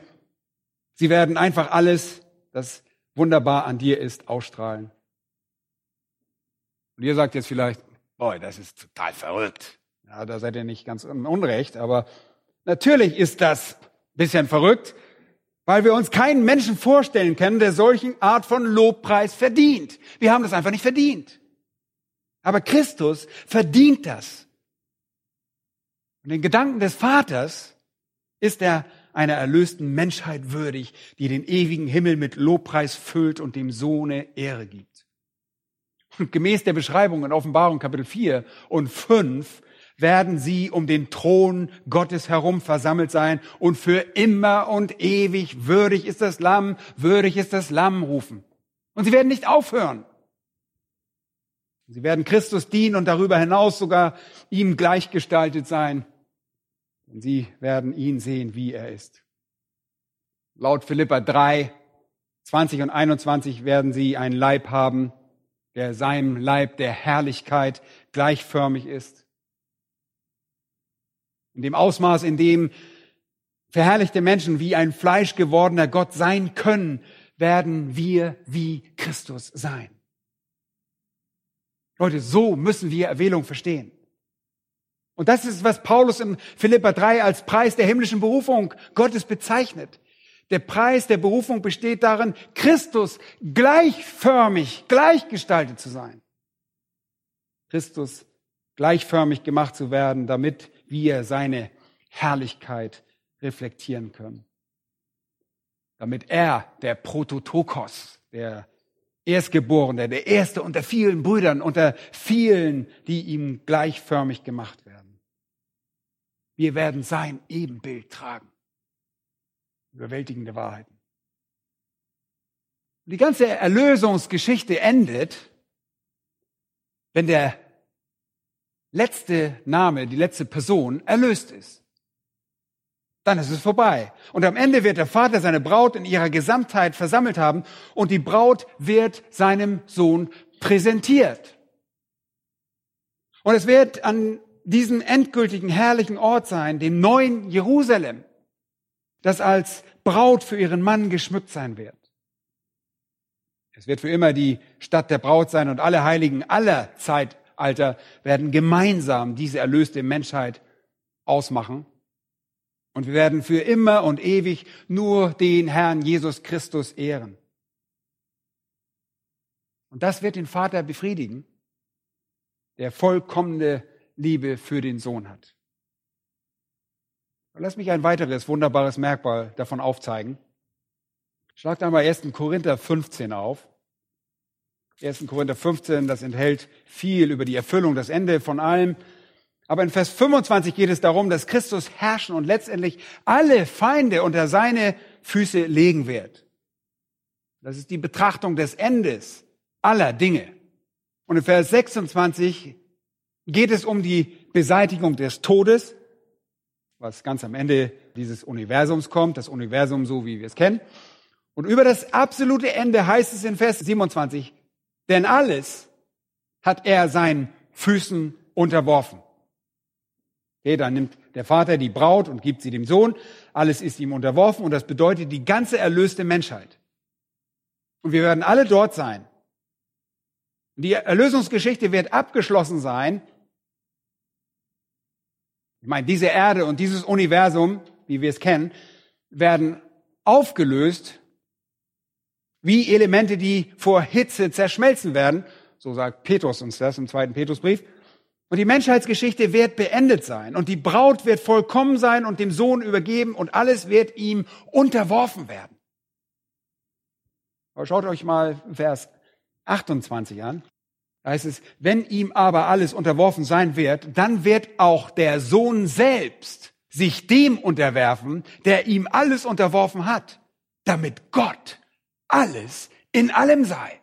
Sie werden einfach alles, das wunderbar an dir ist, ausstrahlen. Und ihr sagt jetzt vielleicht, boah, das ist total verrückt. Ja, da seid ihr nicht ganz unrecht, aber natürlich ist das bisschen verrückt, weil wir uns keinen Menschen vorstellen können, der solchen Art von Lobpreis verdient. Wir haben das einfach nicht verdient. Aber Christus verdient das. Und den Gedanken des Vaters ist er einer erlösten Menschheit würdig, die den ewigen Himmel mit Lobpreis füllt und dem Sohne Ehre gibt. Und gemäß der Beschreibung in Offenbarung Kapitel 4 und 5 werden sie um den Thron Gottes herum versammelt sein und für immer und ewig würdig ist das Lamm, würdig ist das Lamm rufen. Und sie werden nicht aufhören. Sie werden Christus dienen und darüber hinaus sogar ihm gleichgestaltet sein. Und sie werden ihn sehen, wie er ist. Laut Philippa 3, 20 und 21 werden sie einen Leib haben, der seinem Leib der Herrlichkeit gleichförmig ist. In dem Ausmaß, in dem verherrlichte Menschen wie ein fleischgewordener Gott sein können, werden wir wie Christus sein. Leute, so müssen wir Erwählung verstehen. Und das ist, was Paulus in Philippa 3 als Preis der himmlischen Berufung Gottes bezeichnet. Der Preis der Berufung besteht darin, Christus gleichförmig, gleichgestaltet zu sein. Christus gleichförmig gemacht zu werden, damit wir seine Herrlichkeit reflektieren können. Damit er, der Prototokos, der Erstgeborene, der Erste unter vielen Brüdern, unter vielen, die ihm gleichförmig gemacht werden. Wir werden sein Ebenbild tragen. Überwältigende Wahrheiten. Die ganze Erlösungsgeschichte endet, wenn der letzte Name, die letzte Person erlöst ist. Dann ist es vorbei. Und am Ende wird der Vater seine Braut in ihrer Gesamtheit versammelt haben und die Braut wird seinem Sohn präsentiert. Und es wird an diesen endgültigen herrlichen Ort sein, dem neuen Jerusalem, das als Braut für ihren Mann geschmückt sein wird. Es wird für immer die Stadt der Braut sein und alle Heiligen aller Zeitalter werden gemeinsam diese erlöste Menschheit ausmachen. Und wir werden für immer und ewig nur den Herrn Jesus Christus ehren. Und das wird den Vater befriedigen, der vollkommene Liebe für den Sohn hat. Lass mich ein weiteres wunderbares Merkmal davon aufzeigen. Schlagt einmal 1. Korinther 15 auf. 1. Korinther 15, das enthält viel über die Erfüllung, das Ende von allem. Aber in Vers 25 geht es darum, dass Christus herrschen und letztendlich alle Feinde unter seine Füße legen wird. Das ist die Betrachtung des Endes aller Dinge. Und in Vers 26 geht es um die Beseitigung des Todes, was ganz am Ende dieses Universums kommt, das Universum so, wie wir es kennen. Und über das absolute Ende heißt es in Vers 27, denn alles hat er seinen Füßen unterworfen. Okay, dann nimmt der Vater die Braut und gibt sie dem Sohn. Alles ist ihm unterworfen und das bedeutet die ganze erlöste Menschheit. Und wir werden alle dort sein. Die Erlösungsgeschichte wird abgeschlossen sein. Ich meine, diese Erde und dieses Universum, wie wir es kennen, werden aufgelöst wie Elemente, die vor Hitze zerschmelzen werden. So sagt Petrus uns das im zweiten Petrusbrief. Und die Menschheitsgeschichte wird beendet sein und die Braut wird vollkommen sein und dem Sohn übergeben und alles wird ihm unterworfen werden. Aber schaut euch mal Vers 28 an. Da heißt es, wenn ihm aber alles unterworfen sein wird, dann wird auch der Sohn selbst sich dem unterwerfen, der ihm alles unterworfen hat, damit Gott alles in allem sei.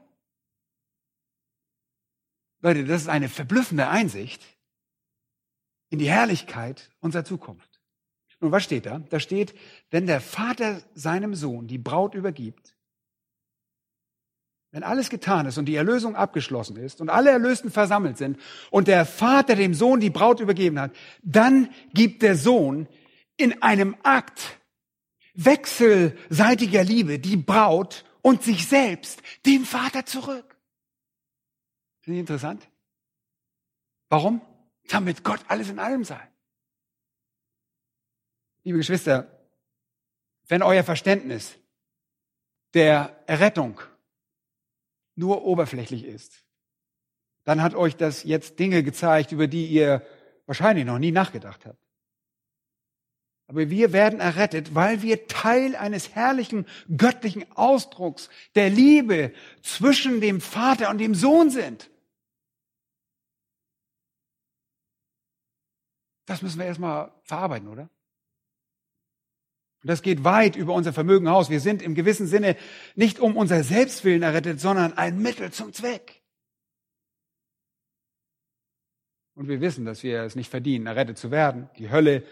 Leute, das ist eine verblüffende Einsicht in die Herrlichkeit unserer Zukunft. Nun, was steht da? Da steht, wenn der Vater seinem Sohn die Braut übergibt, wenn alles getan ist und die Erlösung abgeschlossen ist und alle Erlösten versammelt sind und der Vater dem Sohn die Braut übergeben hat, dann gibt der Sohn in einem Akt wechselseitiger Liebe die Braut und sich selbst dem Vater zurück. Finde ich interessant? Warum? Damit Gott alles in allem sei. Liebe Geschwister, wenn euer Verständnis der Errettung nur oberflächlich ist, dann hat euch das jetzt Dinge gezeigt, über die ihr wahrscheinlich noch nie nachgedacht habt. Aber wir werden errettet, weil wir Teil eines herrlichen göttlichen Ausdrucks der Liebe zwischen dem Vater und dem Sohn sind. Das müssen wir erstmal verarbeiten, oder? Und das geht weit über unser Vermögen aus. Wir sind im gewissen Sinne nicht um unser Selbstwillen errettet, sondern ein Mittel zum Zweck. Und wir wissen, dass wir es nicht verdienen, errettet zu werden. Die Hölle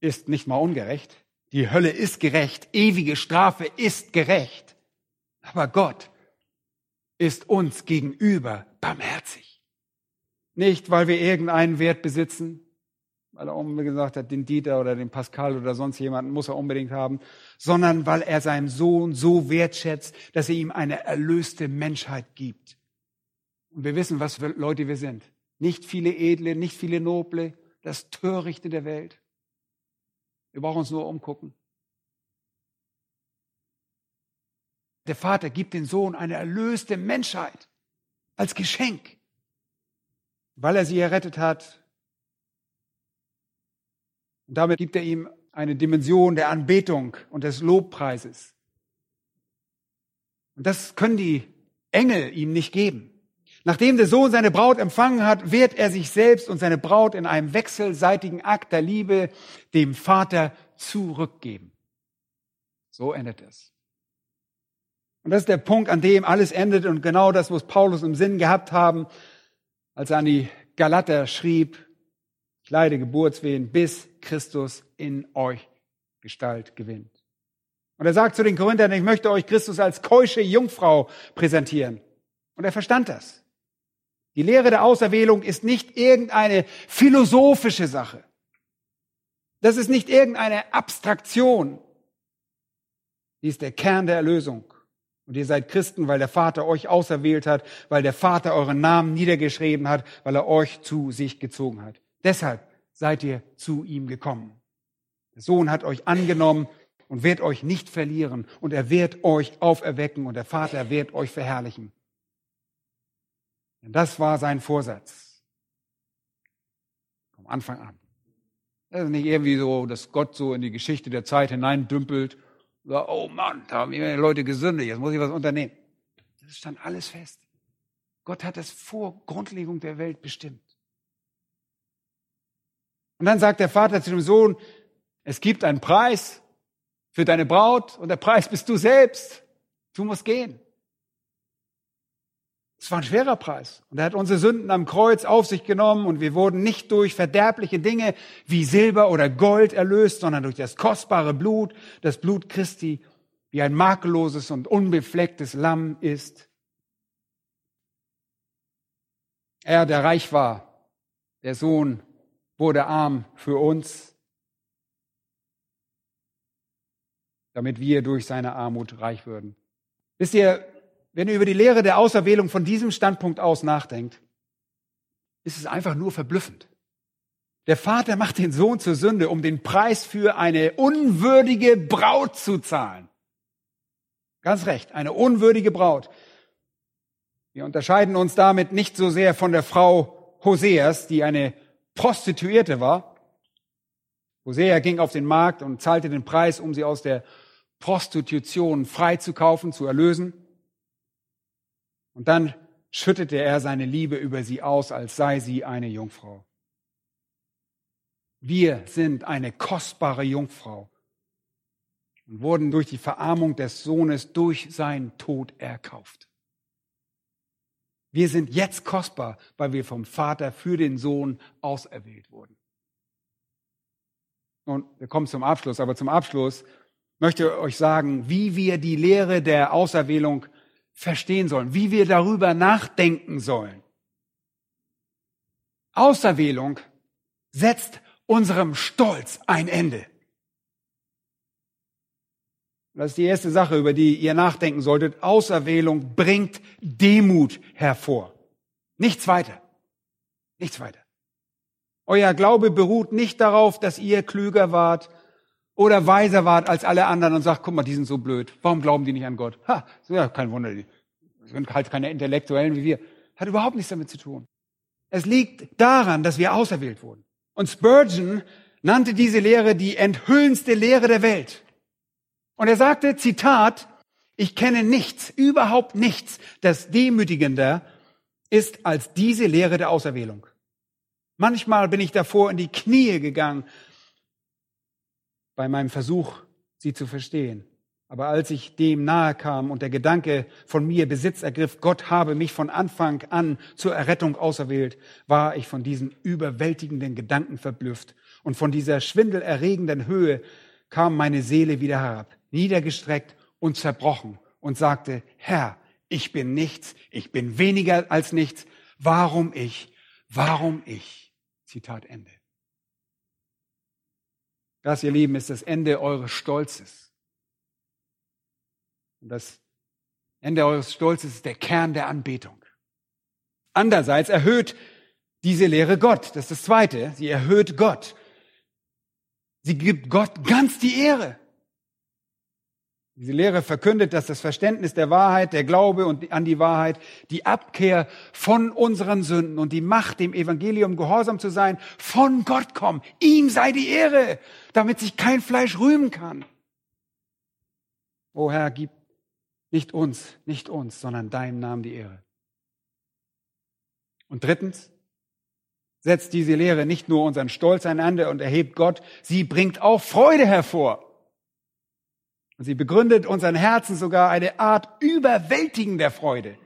ist nicht mal ungerecht. Die Hölle ist gerecht. Ewige Strafe ist gerecht. Aber Gott ist uns gegenüber barmherzig. Nicht, weil wir irgendeinen Wert besitzen, weil er unbedingt gesagt hat, den Dieter oder den Pascal oder sonst jemanden muss er unbedingt haben, sondern weil er seinen Sohn so wertschätzt, dass er ihm eine erlöste Menschheit gibt. Und wir wissen, was für Leute wir sind. Nicht viele Edle, nicht viele Noble, das Törichte der Welt. Wir brauchen uns nur umgucken. Der Vater gibt den Sohn eine erlöste Menschheit als Geschenk, weil er sie errettet hat. Und damit gibt er ihm eine Dimension der Anbetung und des Lobpreises. Und das können die Engel ihm nicht geben. Nachdem der Sohn seine Braut empfangen hat, wird er sich selbst und seine Braut in einem wechselseitigen Akt der Liebe dem Vater zurückgeben. So endet es. Und das ist der Punkt, an dem alles endet und genau das, was Paulus im Sinn gehabt haben, als er an die Galater schrieb, ich leide Geburtswehen, bis Christus in euch Gestalt gewinnt. Und er sagt zu den Korinthern, ich möchte euch Christus als keusche Jungfrau präsentieren. Und er verstand das. Die Lehre der Auserwählung ist nicht irgendeine philosophische Sache. Das ist nicht irgendeine Abstraktion. Die ist der Kern der Erlösung. Und ihr seid Christen, weil der Vater euch auserwählt hat, weil der Vater euren Namen niedergeschrieben hat, weil er euch zu sich gezogen hat. Deshalb seid ihr zu ihm gekommen. Der Sohn hat euch angenommen und wird euch nicht verlieren und er wird euch auferwecken und der Vater wird euch verherrlichen. Denn das war sein Vorsatz. Vom Anfang an. Das ist nicht irgendwie so, dass Gott so in die Geschichte der Zeit hineindümpelt oder, oh Mann, da haben immer Leute gesündigt, jetzt muss ich was unternehmen. Das stand alles fest. Gott hat es vor Grundlegung der Welt bestimmt. Und dann sagt der Vater zu dem Sohn, es gibt einen Preis für deine Braut und der Preis bist du selbst. Du musst gehen. Es war ein schwerer Preis. Und er hat unsere Sünden am Kreuz auf sich genommen und wir wurden nicht durch verderbliche Dinge wie Silber oder Gold erlöst, sondern durch das kostbare Blut, das Blut Christi, wie ein makelloses und unbeflecktes Lamm ist. Er, der reich war, der Sohn, wurde arm für uns, damit wir durch seine Armut reich würden. Wisst ihr, wenn ihr über die Lehre der Auserwählung von diesem Standpunkt aus nachdenkt, ist es einfach nur verblüffend. Der Vater macht den Sohn zur Sünde, um den Preis für eine unwürdige Braut zu zahlen. Ganz recht, eine unwürdige Braut. Wir unterscheiden uns damit nicht so sehr von der Frau Hoseas, die eine Prostituierte war. Hosea ging auf den Markt und zahlte den Preis, um sie aus der Prostitution freizukaufen, zu erlösen. Und dann schüttete er seine Liebe über sie aus, als sei sie eine Jungfrau. Wir sind eine kostbare Jungfrau und wurden durch die Verarmung des Sohnes durch seinen Tod erkauft. Wir sind jetzt kostbar, weil wir vom Vater für den Sohn auserwählt wurden. Und wir kommen zum Abschluss, aber zum Abschluss möchte ich euch sagen, wie wir die Lehre der Auserwählung verstehen sollen, wie wir darüber nachdenken sollen. Auserwählung setzt unserem Stolz ein Ende. Das ist die erste Sache, über die ihr nachdenken solltet. Auserwählung bringt Demut hervor. Nichts weiter. Nichts weiter. Euer Glaube beruht nicht darauf, dass ihr klüger wart oder weiser wart als alle anderen und sagt, guck mal, die sind so blöd. Warum glauben die nicht an Gott? Ha, ja, kein Wunder, die sind halt keine Intellektuellen wie wir. Hat überhaupt nichts damit zu tun. Es liegt daran, dass wir auserwählt wurden. Und Spurgeon nannte diese Lehre die enthüllendste Lehre der Welt. Und er sagte, Zitat, ich kenne nichts, überhaupt nichts, das demütigender ist als diese Lehre der Auserwählung. Manchmal bin ich davor in die Knie gegangen bei meinem Versuch, sie zu verstehen. Aber als ich dem nahe kam und der Gedanke von mir Besitz ergriff, Gott habe mich von Anfang an zur Errettung auserwählt, war ich von diesem überwältigenden Gedanken verblüfft. Und von dieser schwindelerregenden Höhe kam meine Seele wieder herab niedergestreckt und zerbrochen und sagte, Herr, ich bin nichts, ich bin weniger als nichts, warum ich, warum ich? Zitat Ende. Das, ihr Lieben, ist das Ende eures Stolzes. Und das Ende eures Stolzes ist der Kern der Anbetung. Andererseits erhöht diese Lehre Gott. Das ist das Zweite. Sie erhöht Gott. Sie gibt Gott ganz die Ehre. Diese Lehre verkündet, dass das Verständnis der Wahrheit, der Glaube und an die Wahrheit, die Abkehr von unseren Sünden und die Macht, dem Evangelium gehorsam zu sein, von Gott kommen. Ihm sei die Ehre, damit sich kein Fleisch rühmen kann. O Herr, gib nicht uns, nicht uns, sondern deinem Namen die Ehre. Und drittens, setzt diese Lehre nicht nur unseren Stolz einander und erhebt Gott, sie bringt auch Freude hervor. Und sie begründet unseren Herzen sogar eine Art überwältigender Freude.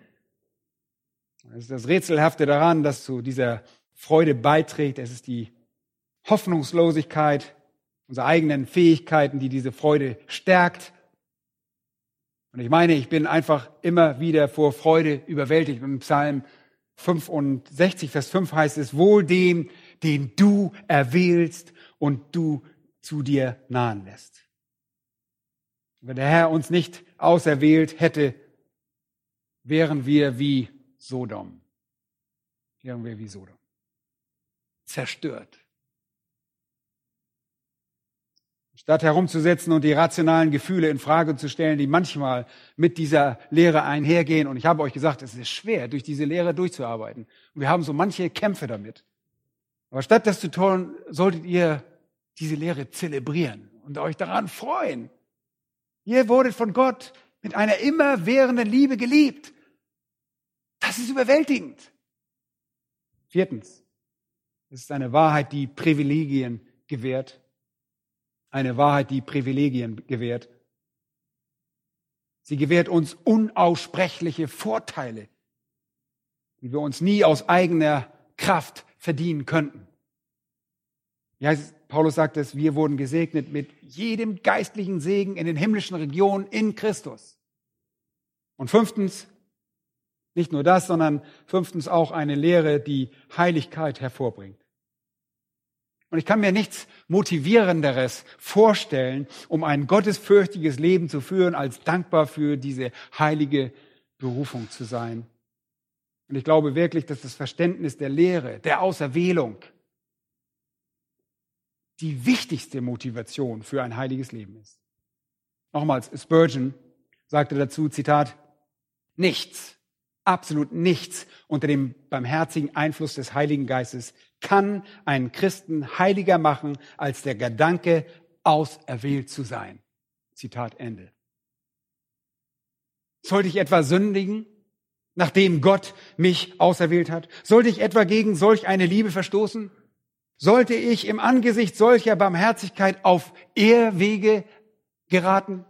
Das ist das Rätselhafte daran, dass zu dieser Freude beiträgt. Es ist die Hoffnungslosigkeit unserer eigenen Fähigkeiten, die diese Freude stärkt. Und ich meine, ich bin einfach immer wieder vor Freude überwältigt. Und im Psalm 65, Vers 5 heißt es, wohl dem, den du erwählst und du zu dir nahen lässt. Wenn der Herr uns nicht auserwählt hätte, wären wir wie Sodom. Wären wir wie Sodom. Zerstört. Statt herumzusetzen und die rationalen Gefühle in Frage zu stellen, die manchmal mit dieser Lehre einhergehen. Und ich habe euch gesagt, es ist schwer, durch diese Lehre durchzuarbeiten. Und wir haben so manche Kämpfe damit. Aber statt das zu tun, solltet ihr diese Lehre zelebrieren und euch daran freuen. Ihr wurdet von Gott mit einer immerwährenden Liebe geliebt. Das ist überwältigend. Viertens, es ist eine Wahrheit, die Privilegien gewährt. Eine Wahrheit, die Privilegien gewährt. Sie gewährt uns unaussprechliche Vorteile, die wir uns nie aus eigener Kraft verdienen könnten. Ja, Paulus sagt es, wir wurden gesegnet mit jedem geistlichen Segen in den himmlischen Regionen in Christus. Und fünftens, nicht nur das, sondern fünftens auch eine Lehre, die Heiligkeit hervorbringt. Und ich kann mir nichts motivierenderes vorstellen, um ein gottesfürchtiges Leben zu führen, als dankbar für diese heilige Berufung zu sein. Und ich glaube wirklich, dass das Verständnis der Lehre, der Auserwählung, die wichtigste Motivation für ein heiliges Leben ist. Nochmals, Spurgeon sagte dazu, Zitat, nichts, absolut nichts unter dem barmherzigen Einfluss des Heiligen Geistes kann einen Christen heiliger machen als der Gedanke, auserwählt zu sein. Zitat Ende. Sollte ich etwa sündigen, nachdem Gott mich auserwählt hat? Sollte ich etwa gegen solch eine Liebe verstoßen? Sollte ich im Angesicht solcher Barmherzigkeit auf Ehrwege geraten?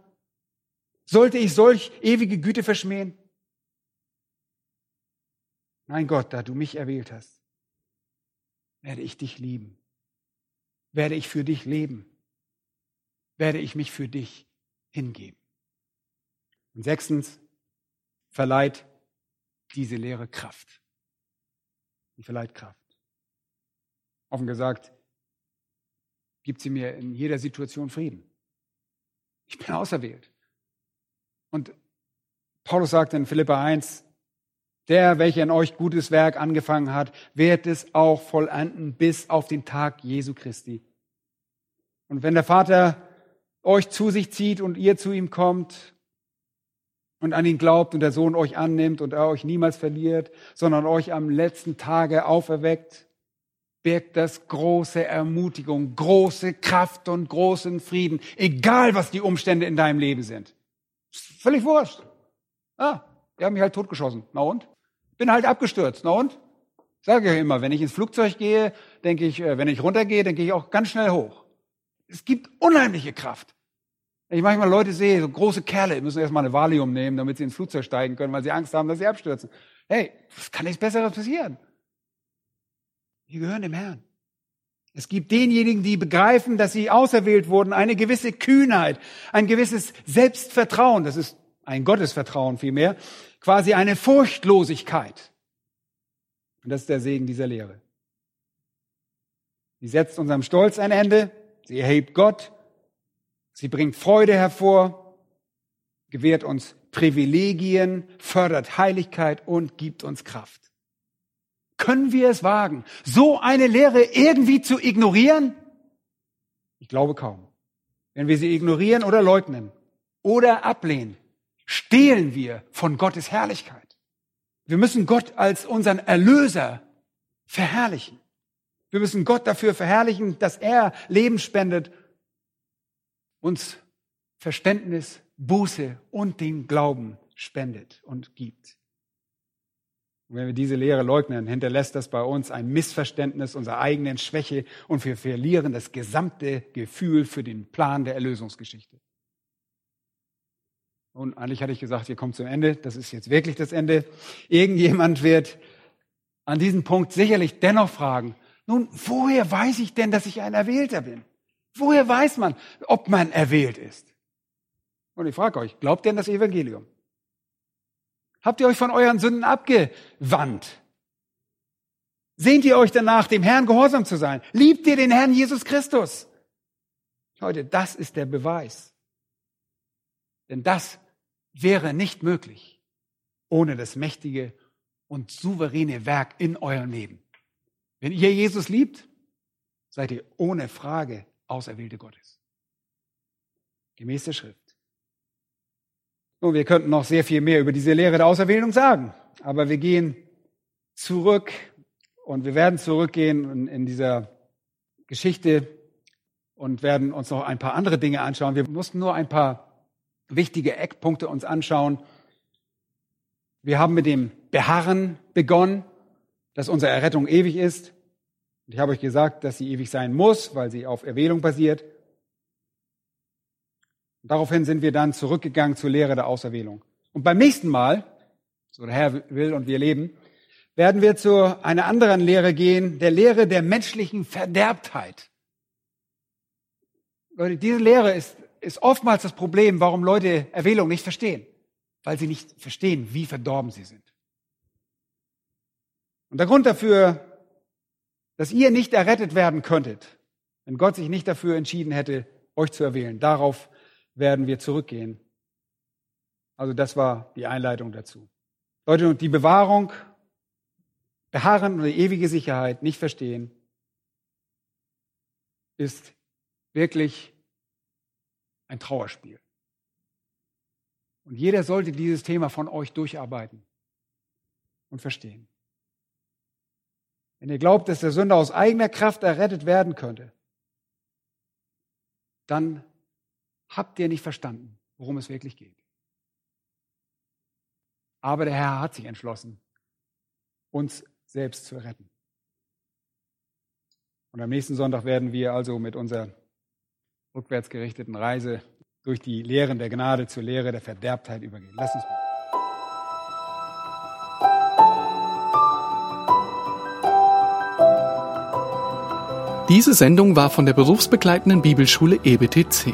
Sollte ich solch ewige Güte verschmähen? Mein Gott, da du mich erwählt hast, werde ich dich lieben. Werde ich für dich leben. Werde ich mich für dich hingeben. Und sechstens, verleiht diese Lehre Kraft. Die verleiht Kraft. Offen gesagt, gibt sie mir in jeder Situation Frieden. Ich bin auserwählt. Und Paulus sagt in Philippa 1, der, welcher in euch gutes Werk angefangen hat, wird es auch vollenden bis auf den Tag Jesu Christi. Und wenn der Vater euch zu sich zieht und ihr zu ihm kommt und an ihn glaubt und der Sohn euch annimmt und er euch niemals verliert, sondern euch am letzten Tage auferweckt, birgt das große Ermutigung, große Kraft und großen Frieden, egal was die Umstände in deinem Leben sind. Völlig wurscht. Ah, die haben mich halt totgeschossen. Na und? Bin halt abgestürzt. Na und? Sage ich immer, wenn ich ins Flugzeug gehe, denke ich, äh, wenn ich runtergehe, denke ich auch ganz schnell hoch. Es gibt unheimliche Kraft. Wenn ich manchmal Leute sehe, so große Kerle, müssen erstmal eine Valium nehmen, damit sie ins Flugzeug steigen können, weil sie Angst haben, dass sie abstürzen. Hey, was kann nichts Besseres passieren? Wir gehören dem Herrn. Es gibt denjenigen, die begreifen, dass sie auserwählt wurden, eine gewisse Kühnheit, ein gewisses Selbstvertrauen, das ist ein Gottesvertrauen vielmehr, quasi eine Furchtlosigkeit. Und das ist der Segen dieser Lehre. Sie setzt unserem Stolz ein Ende, sie erhebt Gott, sie bringt Freude hervor, gewährt uns Privilegien, fördert Heiligkeit und gibt uns Kraft. Können wir es wagen, so eine Lehre irgendwie zu ignorieren? Ich glaube kaum. Wenn wir sie ignorieren oder leugnen oder ablehnen, stehlen wir von Gottes Herrlichkeit. Wir müssen Gott als unseren Erlöser verherrlichen. Wir müssen Gott dafür verherrlichen, dass er Leben spendet, uns Verständnis, Buße und den Glauben spendet und gibt. Und wenn wir diese Lehre leugnen, hinterlässt das bei uns ein Missverständnis unserer eigenen Schwäche und wir verlieren das gesamte Gefühl für den Plan der Erlösungsgeschichte. Und eigentlich hatte ich gesagt, wir kommen zum Ende. Das ist jetzt wirklich das Ende. Irgendjemand wird an diesem Punkt sicherlich dennoch fragen, nun, woher weiß ich denn, dass ich ein Erwählter bin? Woher weiß man, ob man erwählt ist? Und ich frage euch, glaubt ihr an das Evangelium? Habt ihr euch von euren Sünden abgewandt? Sehnt ihr euch danach, dem Herrn gehorsam zu sein? Liebt ihr den Herrn Jesus Christus? Leute, das ist der Beweis. Denn das wäre nicht möglich, ohne das mächtige und souveräne Werk in eurem Leben. Wenn ihr Jesus liebt, seid ihr ohne Frage Auserwählte Gottes. Gemäß der Schrift. Und wir könnten noch sehr viel mehr über diese Lehre der Auserwählung sagen, aber wir gehen zurück und wir werden zurückgehen in, in dieser Geschichte und werden uns noch ein paar andere Dinge anschauen. Wir mussten nur ein paar wichtige Eckpunkte uns anschauen. Wir haben mit dem Beharren begonnen, dass unsere Errettung ewig ist. Und ich habe euch gesagt, dass sie ewig sein muss, weil sie auf Erwählung basiert. Und daraufhin sind wir dann zurückgegangen zur Lehre der Auserwählung. Und beim nächsten Mal, so der Herr will und wir leben, werden wir zu einer anderen Lehre gehen, der Lehre der menschlichen Verderbtheit. Leute, diese Lehre ist, ist oftmals das Problem, warum Leute Erwählung nicht verstehen, weil sie nicht verstehen, wie verdorben sie sind. Und der Grund dafür, dass ihr nicht errettet werden könntet, wenn Gott sich nicht dafür entschieden hätte, euch zu erwählen, darauf werden wir zurückgehen. Also das war die Einleitung dazu. Leute, die Bewahrung, Beharren und ewige Sicherheit nicht verstehen, ist wirklich ein Trauerspiel. Und jeder sollte dieses Thema von euch durcharbeiten und verstehen. Wenn ihr glaubt, dass der Sünder aus eigener Kraft errettet werden könnte, dann habt ihr nicht verstanden, worum es wirklich geht. Aber der Herr hat sich entschlossen, uns selbst zu retten. Und am nächsten Sonntag werden wir also mit unserer rückwärts gerichteten Reise durch die Lehren der Gnade zur Lehre der Verderbtheit übergehen. Lass uns mal. Diese Sendung war von der berufsbegleitenden Bibelschule EBTC.